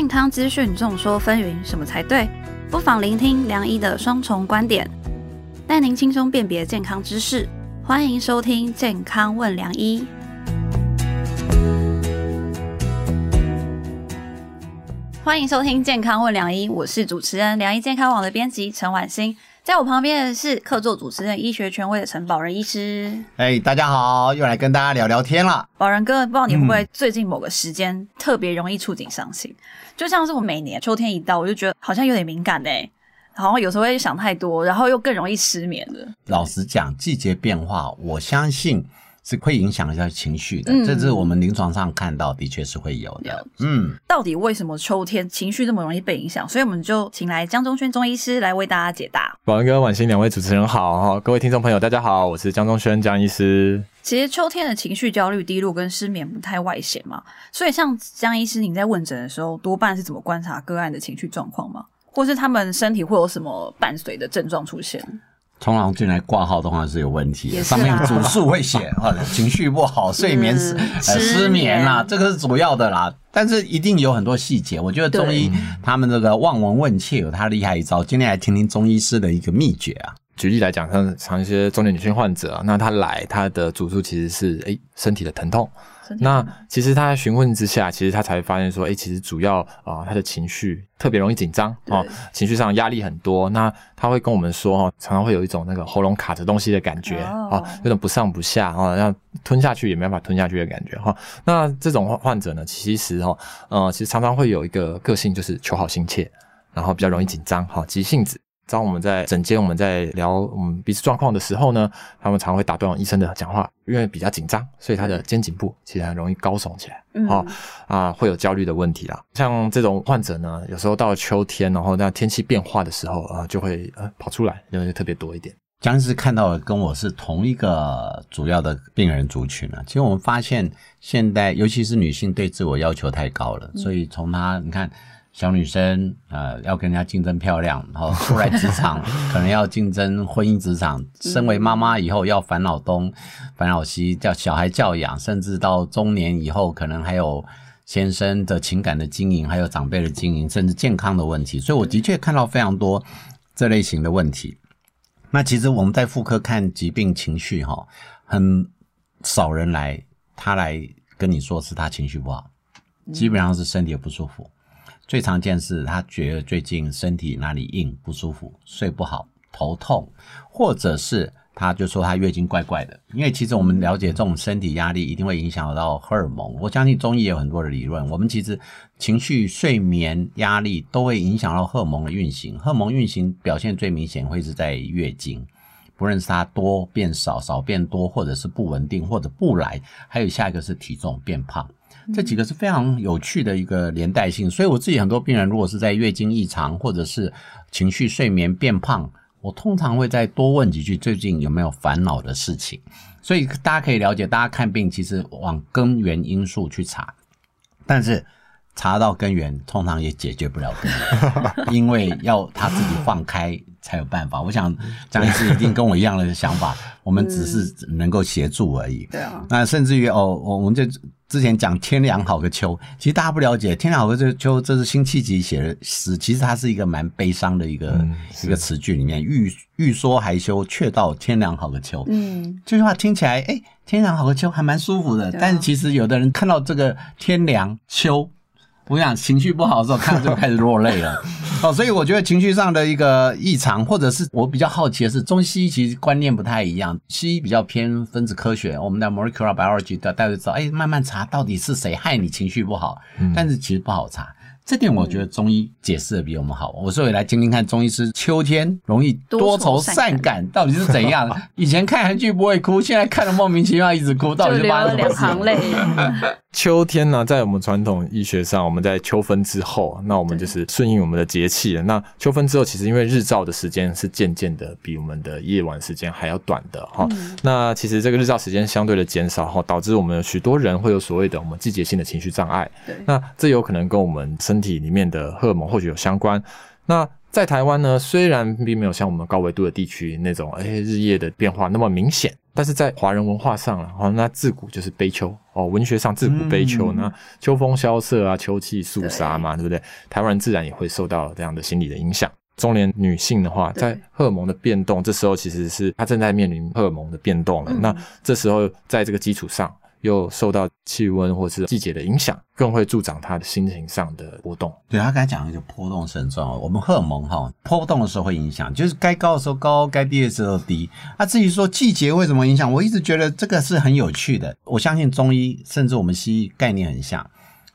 健康资讯众说纷纭，什么才对？不妨聆听梁医的双重观点，带您轻松辨别健康知识。欢迎收听《健康问梁医》。欢迎收听《健康问梁医》，我是主持人梁医健康网的编辑陈婉欣。在我旁边的是客座主持人、医学权威的陈宝仁医师。哎，大家好，又来跟大家聊聊天了。宝仁哥，不知道你会不会最近某个时间特别容易触景伤心？就像是我每年秋天一到，我就觉得好像有点敏感哎，好像有时候会想太多，然后又更容易失眠的。老实讲，季节变化，我相信。是会影响一下情绪的，这是我们临床上看到，的确是会有的。嗯，到底为什么秋天情绪这么容易被影响？所以我们就请来江中轩中医师来为大家解答。宝文哥、婉欣两位主持人好哈，各位听众朋友大家好，我是江中轩江医师。其实秋天的情绪焦虑、低落跟失眠不太外显嘛，所以像江医师，您在问诊的时候，多半是怎么观察个案的情绪状况吗？或是他们身体会有什么伴随的症状出现？通常进来挂号的话是有问题，上面主诉会写啊，情绪不好、睡眠失失眠啦，这个是主要的啦。但是一定有很多细节，我觉得中医他们这个望闻问切有他厉害一招。今天来听听中医师的一个秘诀啊。举例来讲，像像一些中年女性患者啊，那她来她的主诉其实是哎身体的疼痛。那其实他在询问之下，其实他才发现说，哎，其实主要啊，他的情绪特别容易紧张哦，情绪上压力很多。那他会跟我们说，哦，常常会有一种那个喉咙卡着东西的感觉啊，有种不上不下啊，要吞下去也没办法吞下去的感觉哈。那这种患者呢，其实哈，呃，其实常常会有一个个性，就是求好心切，然后比较容易紧张，哈，急性子。当我们在诊间，我们在聊我们彼此状况的时候呢，他们常会打断医生的讲话，因为比较紧张，所以他的肩颈部其实很容易高耸起来，好啊，会有焦虑的问题啦。像这种患者呢，有时候到了秋天，然后那天气变化的时候啊，就会呃跑出来，因为特别多一点。僵尸看到的跟我是同一个主要的病人族群了。其实我们发现，现代尤其是女性对自我要求太高了，所以从她你看。小女生，呃，要跟人家竞争漂亮，然后出来职场，可能要竞争婚姻职场。身为妈妈以后要烦恼东，烦恼西，叫小孩教养，甚至到中年以后，可能还有先生的情感的经营，还有长辈的经营，甚至健康的问题。所以我的确看到非常多这类型的问题。那其实我们在妇科看疾病情绪，哈，很少人来，他来跟你说是他情绪不好，基本上是身体不舒服。最常见是他觉得最近身体哪里硬不舒服，睡不好，头痛，或者是他就说他月经怪怪的。因为其实我们了解这种身体压力一定会影响到荷尔蒙。我相信中医也有很多的理论。我们其实情绪、睡眠、压力都会影响到荷尔蒙的运行。荷尔蒙运行表现最明显会是在月经，不论是它多变少、少变多，或者是不稳定，或者不来，还有下一个是体重变胖。这几个是非常有趣的一个连带性，所以我自己很多病人，如果是在月经异常或者是情绪、睡眠变胖，我通常会再多问几句，最近有没有烦恼的事情。所以大家可以了解，大家看病其实往根源因素去查，但是查到根源，通常也解决不了根源，因为要他自己放开才有办法。我想张医师一定 跟我一样的想法，我们只是能够协助而已。对啊，那甚至于哦，我们就。之前讲天凉好个秋，其实大家不了解天凉好个秋，这是辛弃疾写的诗，其实它是一个蛮悲伤的一个一个词句里面，欲欲说还休，却道天凉好个秋。嗯，这句话听起来，哎，天凉好个秋还蛮舒服的，但是其实有的人看到这个天凉秋。我想情绪不好的时候，看就开始落泪了。哦，所以我觉得情绪上的一个异常，或者是我比较好奇的是，中西医其实观念不太一样。西医比较偏分子科学，我们的 molecular biology 的大家知道，哎，慢慢查到底是谁害你情绪不好，但是其实不好查。这点我觉得中医解释的比我们好。我所以来听听看，中医师秋天容易多愁善感到底是怎样？以前看韩剧不会哭，现在看了莫名其妙一直哭，到底发生什么两行泪。秋天呢，在我们传统医学上，我们在秋分之后，那我们就是顺应我们的节气。那秋分之后，其实因为日照的时间是渐渐的比我们的夜晚时间还要短的哈。那其实这个日照时间相对的减少哈，导致我们许多人会有所谓的我们季节性的情绪障碍。那这有可能跟我们身体里面的荷尔蒙或许有相关。那在台湾呢，虽然并没有像我们高纬度的地区那种哎日夜的变化那么明显，但是在华人文化上啊，哦，那自古就是悲秋哦，文学上自古悲秋，那秋风萧瑟啊，秋气肃杀嘛，对不对？台湾人自然也会受到这样的心理的影响。中年女性的话，在荷尔蒙的变动，这时候其实是她正在面临荷尔蒙的变动了。那这时候在这个基础上。又受到气温或是季节的影响，更会助长他的心情上的波动。对他刚才讲的就波动很重要。我们荷尔蒙哈波动的时候会影响，就是该高的时候高，该低的时候低。那至于说季节为什么影响，我一直觉得这个是很有趣的。我相信中医甚至我们西医概念很像，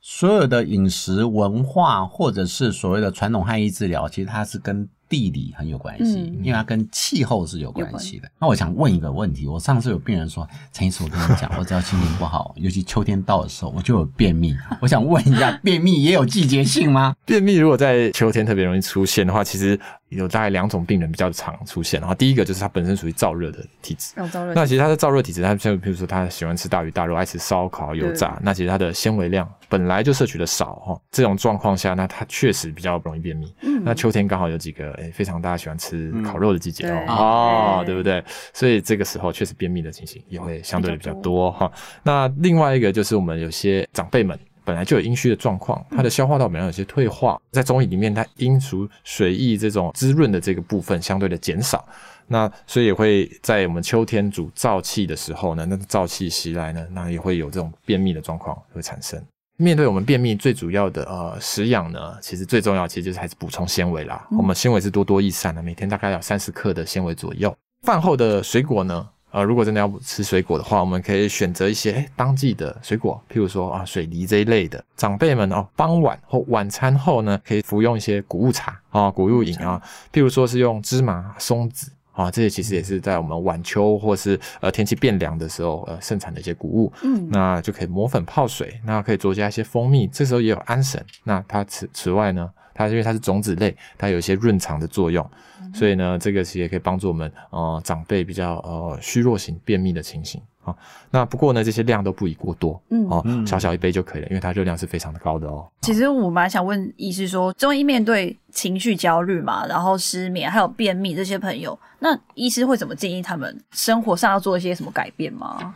所有的饮食文化或者是所谓的传统汉医治疗，其实它是跟。地理很有关系，因为它跟气候是有关系的。那我想问一个问题：我上次有病人说，陈医师，我跟你讲，我只要心情不好，尤其秋天到的时候，我就有便秘。我想问一下，便秘也有季节性吗？便秘如果在秋天特别容易出现的话，其实。有大概两种病人比较常出现，然后第一个就是他本身属于燥热的体质，那其实他的燥热体质，他像比如说他喜欢吃大鱼大肉，爱吃烧烤、油炸，那其实他的纤维量本来就摄取的少哈，这种状况下，那他确实比较容易便秘。嗯，那秋天刚好有几个诶非常大家喜欢吃烤肉的季节哦，哦，对不对？所以这个时候确实便秘的情形也会相对的比较多哈。那另外一个就是我们有些长辈们。本来就有阴虚的状况，它的消化道本来有些退化，在中医里面，它阴属水液这种滋润的这个部分相对的减少，那所以也会在我们秋天主燥气的时候呢，那燥气袭来呢，那也会有这种便秘的状况会产生。面对我们便秘最主要的呃食养呢，其实最重要其实就是还是补充纤维啦。我们纤维是多多益善的，每天大概要三十克的纤维左右。饭后的水果呢？呃，如果真的要吃水果的话，我们可以选择一些当季的水果，譬如说啊，水梨这一类的。长辈们哦，傍晚或晚餐后呢，可以服用一些谷物茶啊、谷物饮啊，譬如说是用芝麻、松子啊，这些其实也是在我们晚秋或是呃天气变凉的时候呃盛产的一些谷物。嗯，那就可以磨粉泡水，那可以多加一些蜂蜜，这时候也有安神。那它此此外呢？它因为它是种子类，它有一些润肠的作用，所以呢，这个其实也可以帮助我们呃长辈比较呃虚弱型便秘的情形啊。那不过呢，这些量都不宜过多，嗯哦，小小一杯就可以了，因为它热量是非常的高的哦。其实我蛮想问医师说，中医面对情绪焦虑嘛，然后失眠还有便秘这些朋友，那医师会怎么建议他们生活上要做一些什么改变吗？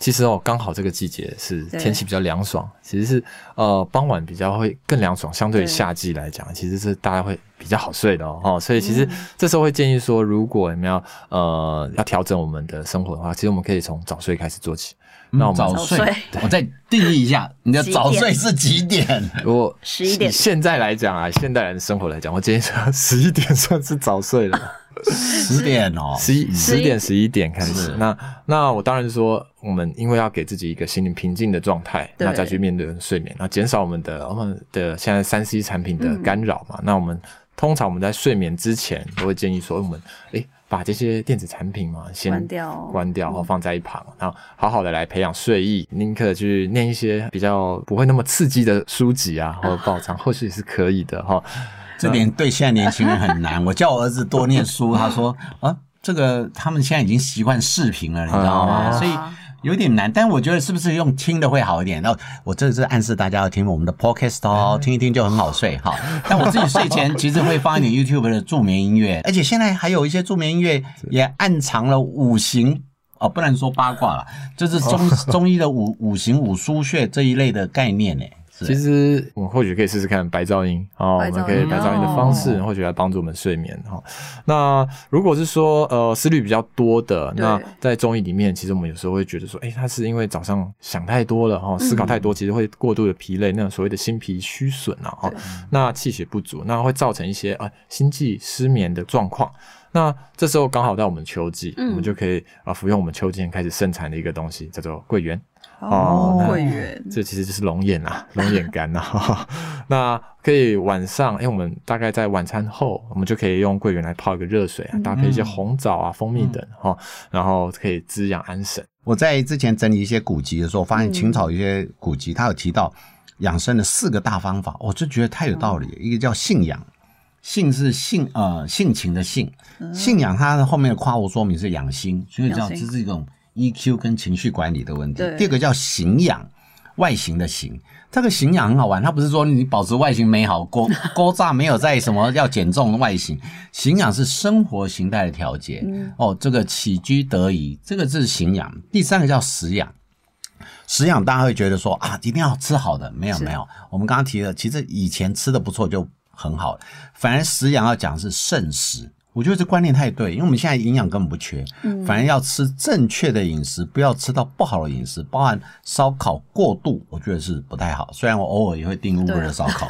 其实哦，刚好这个季节是天气比较凉爽，其实是呃傍晚比较会更凉爽，相对于夏季来讲，其实是大家会比较好睡的哦。所以其实这时候会建议说，如果你们要呃要调整我们的生活的话，其实我们可以从早睡开始做起。那我们早睡，我再定义一下，你的早睡是几点？如果十一点，现在来讲啊，现代人的生活来讲，我建议说十一点算是早睡了。十点哦，十一十点十一点开始。那那我当然是说，我们因为要给自己一个心灵平静的状态，那再去面对睡眠，那减少我们的我们的现在三 C 产品的干扰嘛。那我们通常我们在睡眠之前都会建议说，我们诶把这些电子产品嘛先关掉，关掉，然后放在一旁，然后好好的来培养睡意。宁可去念一些比较不会那么刺激的书籍啊，或者报章，或许是可以的哈。这点对现在年轻人很难。我叫我儿子多念书，他说 啊，这个他们现在已经习惯视频了，你知道吗？所以有点难。但我觉得是不是用听的会好一点？那我这是暗示大家要听我们的 podcast 哦，听一听就很好睡哈。但我自己睡前其实会放一点 YouTube 的助眠音乐，而且现在还有一些助眠音乐也暗藏了五行哦，不能说八卦了，就是中中医的五五行五腧穴这一类的概念呢。其实我们或许可以试试看白噪音哦，我们可以白噪音的方式，或许来帮助我们睡眠哈。那如果是说呃思虑比较多的，那在中医里面，其实我们有时候会觉得说，哎，他是因为早上想太多了哈，思考太多，其实会过度的疲累，那种所谓的心脾虚损啊哈，那气血不足，那会造成一些啊心悸失眠的状况。那这时候刚好到我们秋季，我们就可以啊服用我们秋季开始盛产的一个东西，叫做桂圆。哦，桂圆，这其实就是龙眼啊，龙眼干呐。那可以晚上，因为我们大概在晚餐后，我们就可以用桂圆来泡一个热水啊，搭配一些红枣啊、蜂蜜等哈，然后可以滋养安神。我在之前整理一些古籍的时候，发现秦朝一些古籍，它有提到养生的四个大方法，我就觉得太有道理。一个叫信仰，性是性呃性情的性，信仰它的后面的括弧说明是养心，所以叫这是一种。EQ 跟情绪管理的问题。第二个叫形养，外形的形。这个形养很好玩，它不是说你保持外形美好，勾勾 炸没有在什么要减重的外形，形养是生活形态的调节。哦，这个起居得宜，这个是形养。第三个叫食养。食养大家会觉得说啊，一定要吃好的，没有没有。我们刚刚提了，其实以前吃的不错就很好，反而食养要讲是慎食。我觉得这观念太对，因为我们现在营养根本不缺，反而要吃正确的饮食，不要吃到不好的饮食，包含烧烤过度，我觉得是不太好。虽然我偶尔也会订乌龟的烧烤。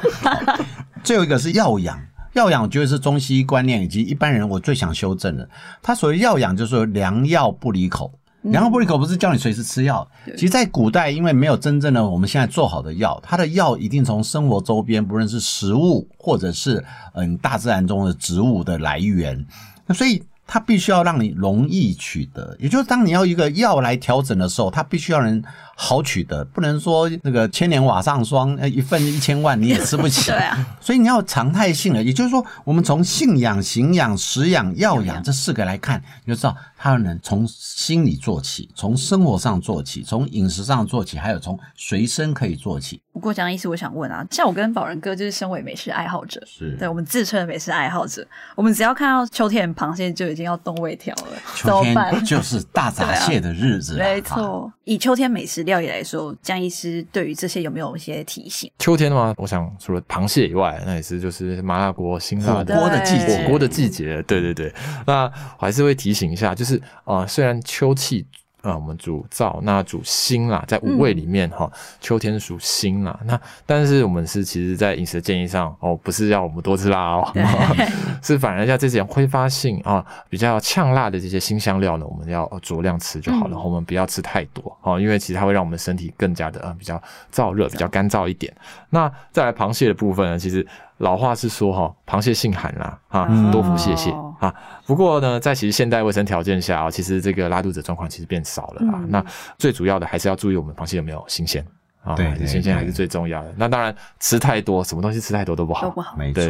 最后一个是药养，药养我觉得是中西医观念以及一般人我最想修正的。他所谓药养，就是说良药不离口。良药不离口不是叫你随时吃药，其实，在古代因为没有真正的我们现在做好的药，它的药一定从生活周边，不论是食物或者是嗯大自然中的植物的来源，那所以。它必须要让你容易取得，也就是当你要一个药来调整的时候，它必须要人好取得，不能说那个千年瓦上霜，一份一千万你也吃不起。对啊，所以你要常态性的，也就是说，我们从信仰、行养、食养、药养这四个来看，你就知道它能从心理做起，从生活上做起，从饮食上做起，还有从随身可以做起。不过江医师，我想问啊，像我跟宝仁哥就是身为美食爱好者，是对我们自称的美食爱好者，我们只要看到秋天螃蟹就已经要动胃条了。秋天就是大闸蟹的日子，没错。以秋天美食料理来说，江医师对于这些有没有一些提醒？秋天的话，我想除了螃蟹以外，那也是就是麻辣锅、辛辣火锅的季节，火锅的季节。对对对，那我还是会提醒一下，就是啊，虽然秋气。啊，我们主燥，那主辛啦，在五味里面哈，秋天属辛啦。那但是我们是其实，在饮食建议上哦，不是要我们多吃辣哦，是反而像这些挥发性啊，比较呛辣的这些辛香料呢，我们要酌量吃就好了。我们不要吃太多哦，因为其实它会让我们身体更加的呃比较燥热，比较干燥一点。那再来螃蟹的部分呢，其实。老话是说哈，螃蟹性寒啦，啊，多服蟹蟹啊。不过呢，在其实现代卫生条件下啊，其实这个拉肚子状况其实变少了啊。那最主要的还是要注意我们螃蟹有没有新鲜啊，对，新鲜还是最重要的。那当然吃太多，什么东西吃太多都不好，都不好。没错。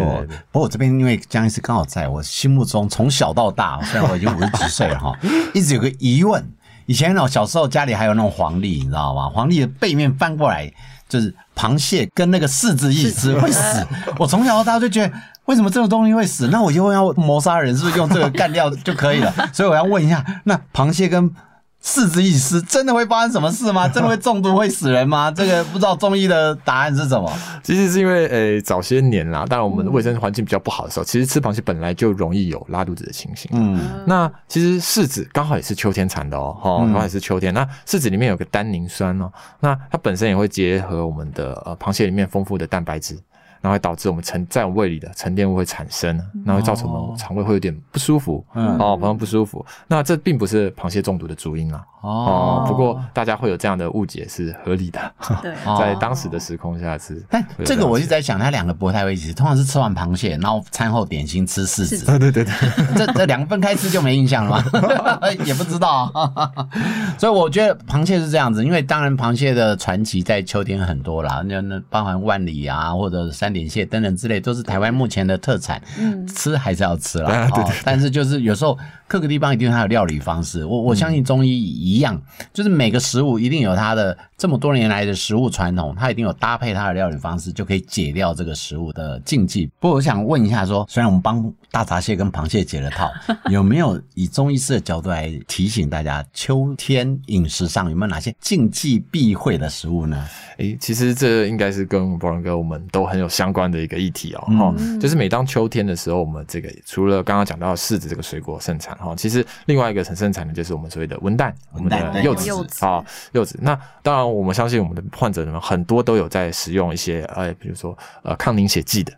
不过我这边因为江医师刚好在我心目中，从小到大，虽然我已经五十几岁了哈，一直有个疑问。以前呢，小时候家里还有那种黄历，你知道吗？黄历的背面翻过来。就是螃蟹跟那个柿子一起吃会死，我从小到大就觉得为什么这种东西会死？那我就要谋杀人，是不是用这个干掉就可以了？所以我要问一下，那螃蟹跟。柿子一吃，真的会发生什么事吗？真的会中毒会死人吗？这个不知道中医的答案是什么。其实是因为，诶，早些年啦，当然我们的卫生环境比较不好的时候，其实吃螃蟹本来就容易有拉肚子的情形。嗯，那其实柿子刚好也是秋天产的哦，哈，刚好也是秋天。那柿子里面有个单宁酸哦，那它本身也会结合我们的呃螃蟹里面丰富的蛋白质。然后会导致我们沉在胃里的沉淀物会产生，然后会造成我们肠胃会有点不舒服，哦，反正不舒服。那这并不是螃蟹中毒的主因啊。哦，不过大家会有这样的误解是合理的。对，在当时的时空下是。但这个我一直在想，它两个不太会一起，通常是吃完螃蟹，然后餐后点心吃柿子。对对对对，这这两个分开吃就没印象了吗？也不知道。所以我觉得螃蟹是这样子，因为当然螃蟹的传奇在秋天很多啦，那那包含万里啊，或者三。点蟹等等之类都是台湾目前的特产，嗯，吃还是要吃啦。对对。但是就是有时候各个地方一定它有料理方式，我我相信中医一样，就是每个食物一定有它的这么多年来的食物传统，它一定有搭配它的料理方式，就可以解掉这个食物的禁忌。不过我想问一下，说虽然我们帮大闸蟹跟螃蟹解了套，有没有以中医师的角度来提醒大家，秋天饮食上有没有哪些禁忌避讳的食物呢？诶，其实这应该是跟博仁哥我们都很有相关的一个议题哦，哈，就是每当秋天的时候，我们这个除了刚刚讲到柿子这个水果盛产哈，其实另外一个很盛产的就是我们所谓的温蛋，我们的柚子啊，柚子。那当然，我们相信我们的患者们很多都有在使用一些呃，比如说呃抗凝血剂的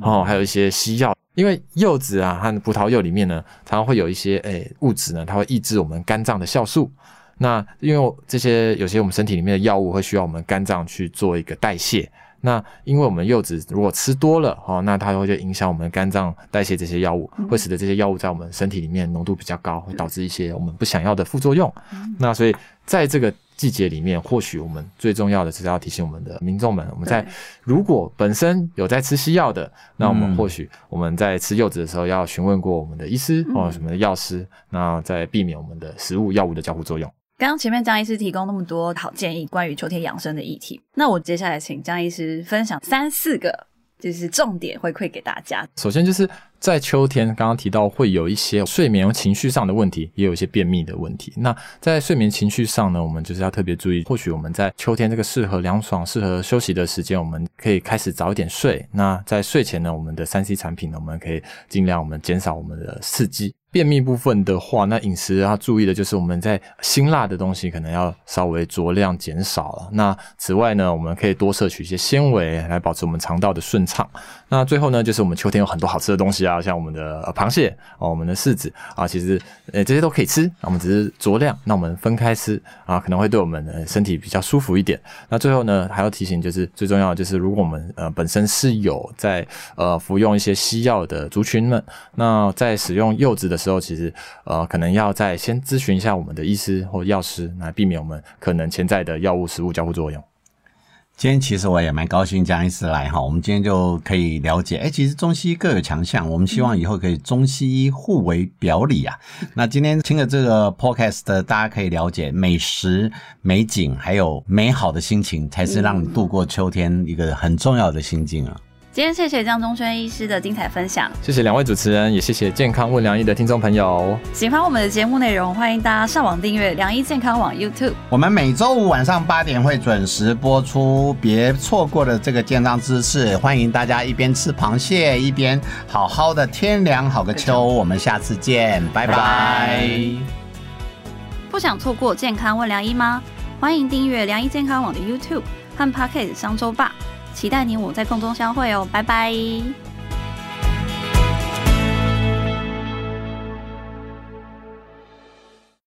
哦，还有一些西药，因为柚子啊和葡萄柚里面呢，常常会有一些诶物质呢，它会抑制我们肝脏的酵素。那因为这些有些我们身体里面的药物会需要我们肝脏去做一个代谢，那因为我们柚子如果吃多了哦，那它会就影响我们肝脏代谢这些药物，会使得这些药物在我们身体里面浓度比较高，会导致一些我们不想要的副作用。那所以在这个季节里面，或许我们最重要的是要提醒我们的民众们，我们在如果本身有在吃西药的，那我们或许我们在吃柚子的时候要询问过我们的医师或什么的药师，那在避免我们的食物药物的交互作用。刚刚前面江医师提供那么多好建议，关于秋天养生的议题，那我接下来请江医师分享三四个。就是重点回馈给大家。首先就是在秋天，刚刚提到会有一些睡眠、情绪上的问题，也有一些便秘的问题。那在睡眠、情绪上呢，我们就是要特别注意。或许我们在秋天这个适合凉爽、适合休息的时间，我们可以开始早一点睡。那在睡前呢，我们的三 C 产品呢，我们可以尽量我们减少我们的刺激。便秘部分的话，那饮食要注意的就是我们在辛辣的东西可能要稍微酌量减少了。那此外呢，我们可以多摄取一些纤维来保持我们肠道的顺畅。那最后呢，就是我们秋天有很多好吃的东西啊，像我们的螃蟹哦，我们的柿子啊，其实呃这些都可以吃，我们只是酌量，那我们分开吃啊，可能会对我们的身体比较舒服一点。那最后呢，还要提醒就是最重要的就是，如果我们呃本身是有在呃服用一些西药的族群们，那在使用柚子的。之后，其实呃，可能要再先咨询一下我们的医师或药师，来避免我们可能潜在的药物食物交互作用。今天其实我也蛮高兴江医师来哈，我们今天就可以了解，哎，其实中西医各有强项，我们希望以后可以中西医互为表里啊。那今天听了这个 podcast，大家可以了解美食、美景，还有美好的心情，才是让你度过秋天一个很重要的心境啊。今天谢谢江中轩医师的精彩分享，谢谢两位主持人，也谢谢健康问良医的听众朋友。喜欢我们的节目内容，欢迎大家上网订阅良医健康网 YouTube。我们每周五晚上八点会准时播出，别错过了这个健康知识。欢迎大家一边吃螃蟹，一边好好的天凉好个秋。我们下次见，拜拜。不想错过健康问良医吗？欢迎订阅良医健康网的 YouTube 和 Pocket 商周吧。期待你我在空中相会哦，拜拜。